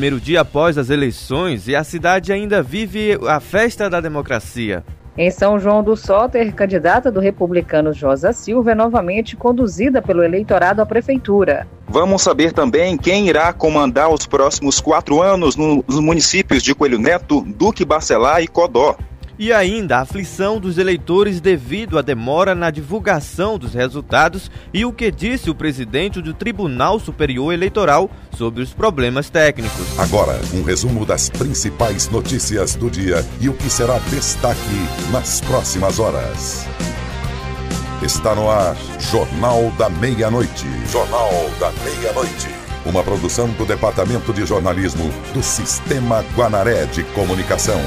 primeiro dia após as eleições e a cidade ainda vive a festa da democracia. Em São João do Soter, candidata do republicano Josa Silva é novamente conduzida pelo eleitorado à prefeitura. Vamos saber também quem irá comandar os próximos quatro anos nos municípios de Coelho Neto, Duque Bacelar e Codó. E ainda a aflição dos eleitores devido à demora na divulgação dos resultados e o que disse o presidente do Tribunal Superior Eleitoral sobre os problemas técnicos. Agora, um resumo das principais notícias do dia e o que será destaque nas próximas horas. Está no ar Jornal da Meia-Noite. Jornal da Meia-Noite. Uma produção do Departamento de Jornalismo do Sistema Guanaré de Comunicação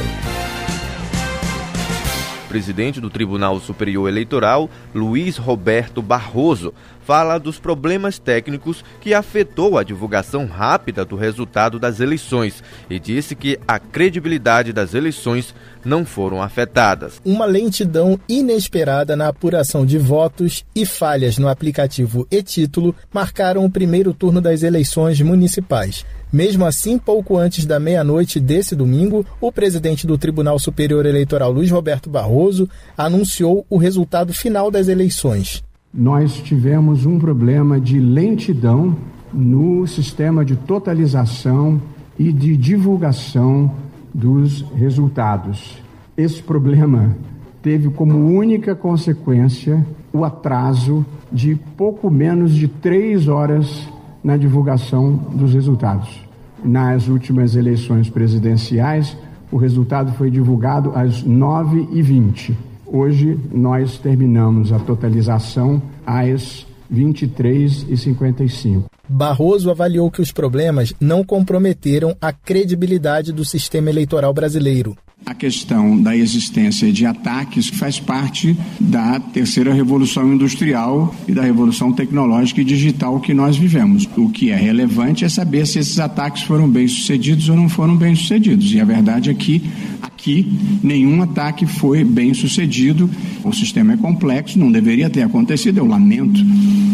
presidente do Tribunal Superior Eleitoral, Luiz Roberto Barroso, fala dos problemas técnicos que afetou a divulgação rápida do resultado das eleições e disse que a credibilidade das eleições não foram afetadas. Uma lentidão inesperada na apuração de votos e falhas no aplicativo e-título marcaram o primeiro turno das eleições municipais. Mesmo assim, pouco antes da meia-noite desse domingo, o presidente do Tribunal Superior Eleitoral, Luiz Roberto Barroso, anunciou o resultado final das eleições. Nós tivemos um problema de lentidão no sistema de totalização e de divulgação dos resultados. Esse problema teve como única consequência o atraso de pouco menos de três horas na divulgação dos resultados nas últimas eleições presidenciais, o resultado foi divulgado às 9h20. Hoje nós terminamos a totalização às 23h55. Barroso avaliou que os problemas não comprometeram a credibilidade do sistema eleitoral brasileiro. A questão da existência de ataques faz parte da terceira revolução industrial e da revolução tecnológica e digital que nós vivemos. O que é relevante é saber se esses ataques foram bem sucedidos ou não foram bem sucedidos. E a verdade é que aqui nenhum ataque foi bem sucedido. O sistema é complexo, não deveria ter acontecido. Eu lamento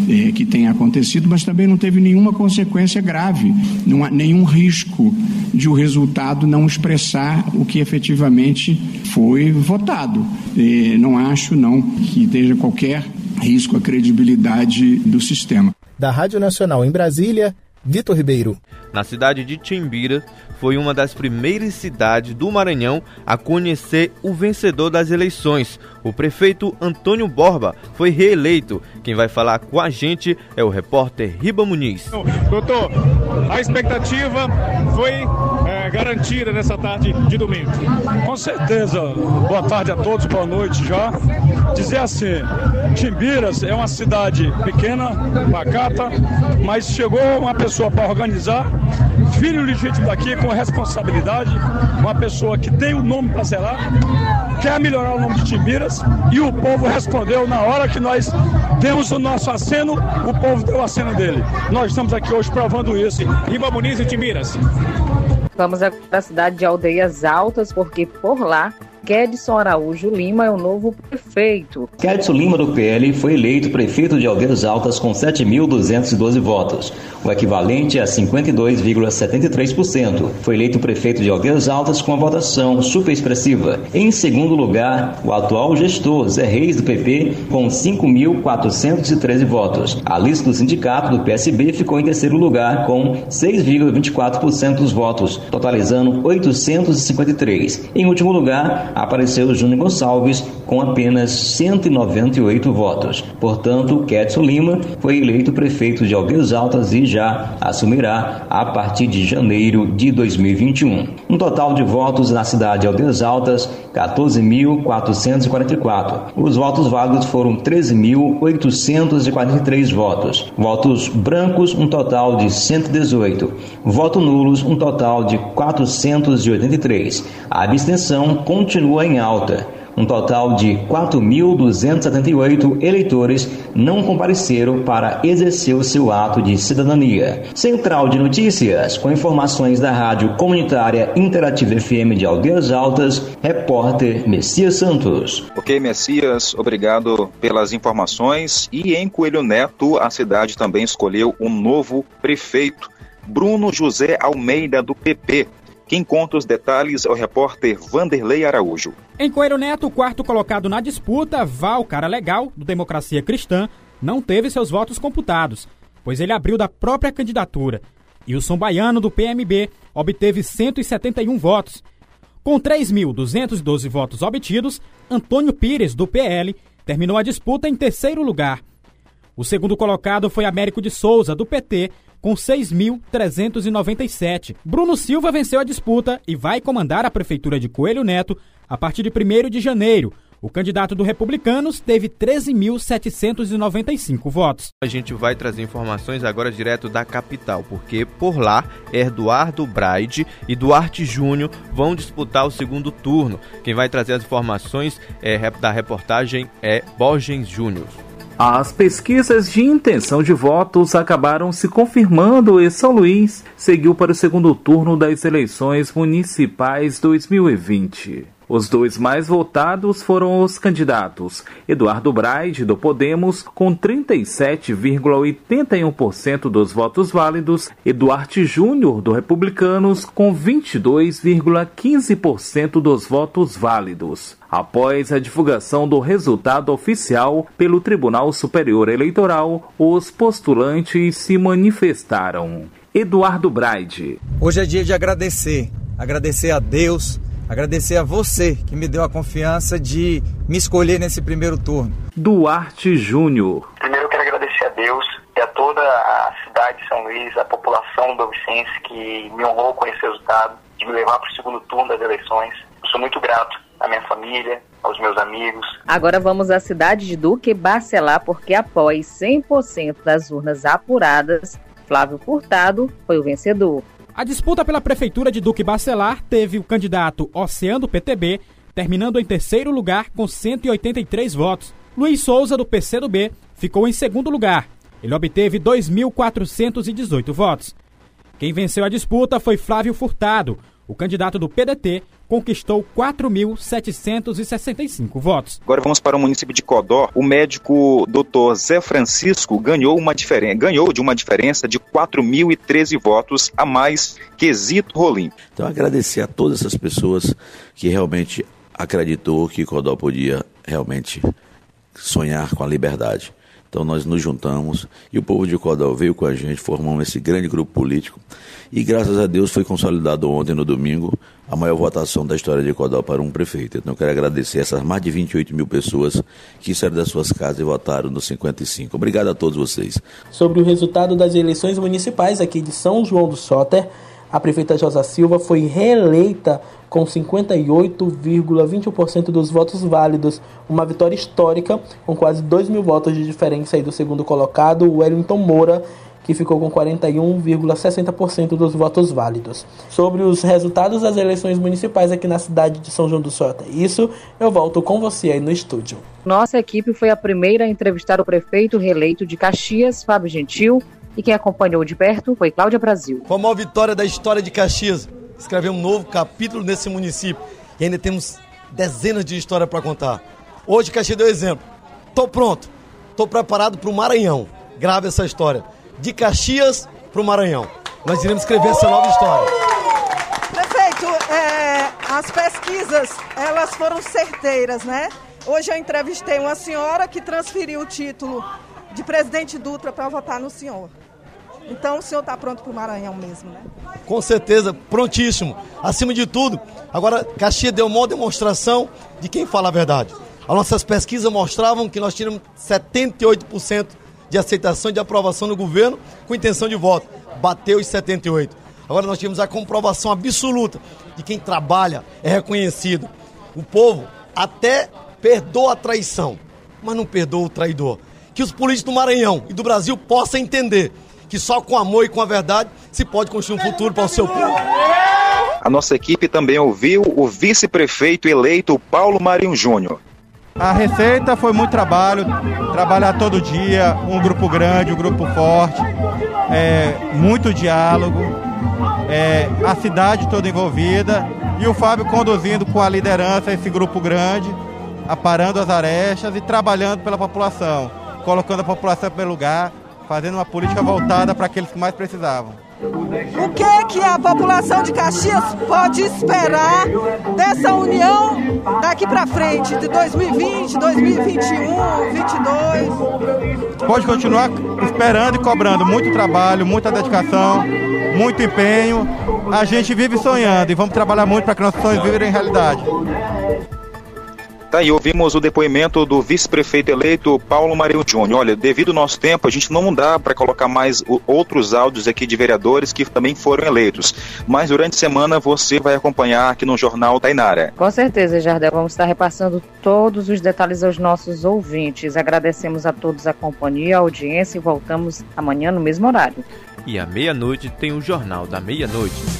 é, que tenha acontecido, mas também não teve nenhuma consequência grave, não há nenhum risco de o resultado não expressar o que efetivamente foi votado. É, não acho não que esteja qualquer risco à credibilidade do sistema. Da Rádio Nacional em Brasília, Vitor Ribeiro. Na cidade de Timbira, foi uma das primeiras cidades do Maranhão a conhecer o vencedor das eleições. O prefeito Antônio Borba foi reeleito. Quem vai falar com a gente é o repórter Riba Muniz. Doutor, a expectativa foi é, garantida nessa tarde de domingo. Com certeza. Boa tarde a todos, boa noite já. Dizer assim, Timbiras é uma cidade pequena, pacata, mas chegou uma pessoa para organizar, filho legítimo daqui, com responsabilidade, uma pessoa que tem o nome para zelar, quer melhorar o nome de Timbiras e o povo respondeu na hora que nós demos o nosso aceno, o povo deu o aceno dele. Nós estamos aqui hoje provando isso. Iba Muniz e Timbiras. Vamos agora à cidade de Aldeias Altas, porque por lá Kedson Araújo Lima é o novo prefeito. Kedson Lima, do PL, foi eleito prefeito de Aldeias Altas com 7.212 votos, o equivalente a 52,73%. Foi eleito prefeito de Aldeias Altas com uma votação super expressiva. Em segundo lugar, o atual gestor Zé Reis, do PP, com 5.413 votos. A lista do sindicato do PSB ficou em terceiro lugar com 6,24% dos votos, totalizando 853. Em último lugar, apareceu Júnior Gonçalves com apenas 198 votos. Portanto, Ketson Lima foi eleito prefeito de Alves Altas e já assumirá a partir de janeiro de 2021. Um total de votos na cidade de Alves Altas, 14.444. Os votos válidos foram 13.843 votos. Votos brancos, um total de 118. Voto nulos, um total de 483. A abstenção continua continua em alta. Um total de 4.278 eleitores não compareceram para exercer o seu ato de cidadania. Central de Notícias, com informações da Rádio Comunitária Interativa FM de Aldeias Altas, repórter Messias Santos. Ok, Messias, obrigado pelas informações. E em Coelho Neto, a cidade também escolheu um novo prefeito Bruno José Almeida, do PP. Quem conta os detalhes é o repórter Vanderlei Araújo. Em Coelho Neto, quarto colocado na disputa, Val Cara Legal, do Democracia Cristã, não teve seus votos computados, pois ele abriu da própria candidatura. E o São Baiano, do PMB, obteve 171 votos. Com 3.212 votos obtidos, Antônio Pires, do PL, terminou a disputa em terceiro lugar. O segundo colocado foi Américo de Souza, do PT, com 6.397. Bruno Silva venceu a disputa e vai comandar a Prefeitura de Coelho Neto a partir de 1 de janeiro. O candidato do Republicanos teve 13.795 votos. A gente vai trazer informações agora direto da capital, porque por lá, Eduardo Braide e Duarte Júnior vão disputar o segundo turno. Quem vai trazer as informações é, da reportagem é Borges Júnior. As pesquisas de intenção de votos acabaram se confirmando e São Luís seguiu para o segundo turno das eleições municipais 2020. Os dois mais votados foram os candidatos Eduardo Braide, do Podemos, com 37,81% dos votos válidos, e Duarte Júnior, do Republicanos, com 22,15% dos votos válidos. Após a divulgação do resultado oficial pelo Tribunal Superior Eleitoral, os postulantes se manifestaram. Eduardo Braide. Hoje é dia de agradecer, agradecer a Deus agradecer a você que me deu a confiança de me escolher nesse primeiro turno. Duarte Júnior. Primeiro eu quero agradecer a Deus e a toda a cidade de São Luís, a população do Vicense que me honrou com esse resultado, de me levar para o segundo turno das eleições. Eu sou muito grato à minha família, aos meus amigos. Agora vamos à cidade de Duque Bacelar, porque após 100% das urnas apuradas, Flávio Furtado foi o vencedor. A disputa pela prefeitura de Duque Bacelar teve o candidato Oceano PTB, terminando em terceiro lugar com 183 votos. Luiz Souza, do PCdoB, ficou em segundo lugar. Ele obteve 2.418 votos. Quem venceu a disputa foi Flávio Furtado, o candidato do PDT, conquistou 4.765 votos. Agora vamos para o município de Codó. O médico Dr. Zé Francisco ganhou, uma diferença, ganhou de uma diferença de 4.013 votos a mais que Zito Rolim. Então agradecer a todas essas pessoas que realmente acreditou que Codó podia realmente sonhar com a liberdade. Então nós nos juntamos e o povo de Codó veio com a gente, formamos esse grande grupo político e graças a Deus foi consolidado ontem, no domingo, a maior votação da história de Codó para um prefeito. Então eu quero agradecer essas mais de 28 mil pessoas que saíram das suas casas e votaram no 55. Obrigado a todos vocês. Sobre o resultado das eleições municipais aqui de São João do Soter, a prefeita Josa Silva foi reeleita com 58,21% dos votos válidos, uma vitória histórica, com quase 2 mil votos de diferença aí do segundo colocado, Wellington Moura, que ficou com 41,60% dos votos válidos. Sobre os resultados das eleições municipais aqui na cidade de São João do Sota. Isso eu volto com você aí no estúdio. Nossa equipe foi a primeira a entrevistar o prefeito reeleito de Caxias, Fábio Gentil, e quem acompanhou de perto foi Cláudia Brasil. Foi a maior vitória da história de Caxias. Escrever um novo capítulo nesse município. E ainda temos dezenas de histórias para contar. Hoje Caxias deu exemplo. Tô pronto. Tô preparado para o Maranhão. Grave essa história. De Caxias para o Maranhão. Nós iremos escrever essa nova história. Prefeito, é, as pesquisas elas foram certeiras, né? Hoje eu entrevistei uma senhora que transferiu o título de presidente Dutra para votar no senhor. Então o senhor está pronto para o Maranhão mesmo, né? Com certeza, prontíssimo. Acima de tudo, agora Caxias deu uma demonstração de quem fala a verdade. As nossas pesquisas mostravam que nós tínhamos 78% de aceitação e de aprovação no governo com intenção de voto. Bateu os 78%. Agora nós tínhamos a comprovação absoluta de quem trabalha é reconhecido. O povo até perdoa a traição, mas não perdoa o traidor que os políticos do Maranhão e do Brasil possam entender que só com amor e com a verdade se pode construir um futuro para o seu povo. A nossa equipe também ouviu o vice-prefeito eleito Paulo Marinho Júnior. A receita foi muito trabalho, trabalhar todo dia, um grupo grande, um grupo forte, é, muito diálogo, é, a cidade toda envolvida e o Fábio conduzindo com a liderança esse grupo grande, aparando as arestas e trabalhando pela população colocando a população pelo lugar, fazendo uma política voltada para aqueles que mais precisavam. O que é que a população de Caxias pode esperar dessa união daqui para frente, de 2020, 2021, 2022? Pode continuar esperando e cobrando muito trabalho, muita dedicação, muito empenho. A gente vive sonhando e vamos trabalhar muito para que nossos sonhos virem realidade. Tá aí, ouvimos o depoimento do vice-prefeito eleito Paulo Marinho Júnior. Olha, devido ao nosso tempo, a gente não dá para colocar mais outros áudios aqui de vereadores que também foram eleitos. Mas durante a semana você vai acompanhar aqui no Jornal Tainara. Com certeza, Jardel. Vamos estar repassando todos os detalhes aos nossos ouvintes. Agradecemos a todos a companhia, a audiência e voltamos amanhã no mesmo horário. E à meia-noite tem o Jornal da Meia-Noite.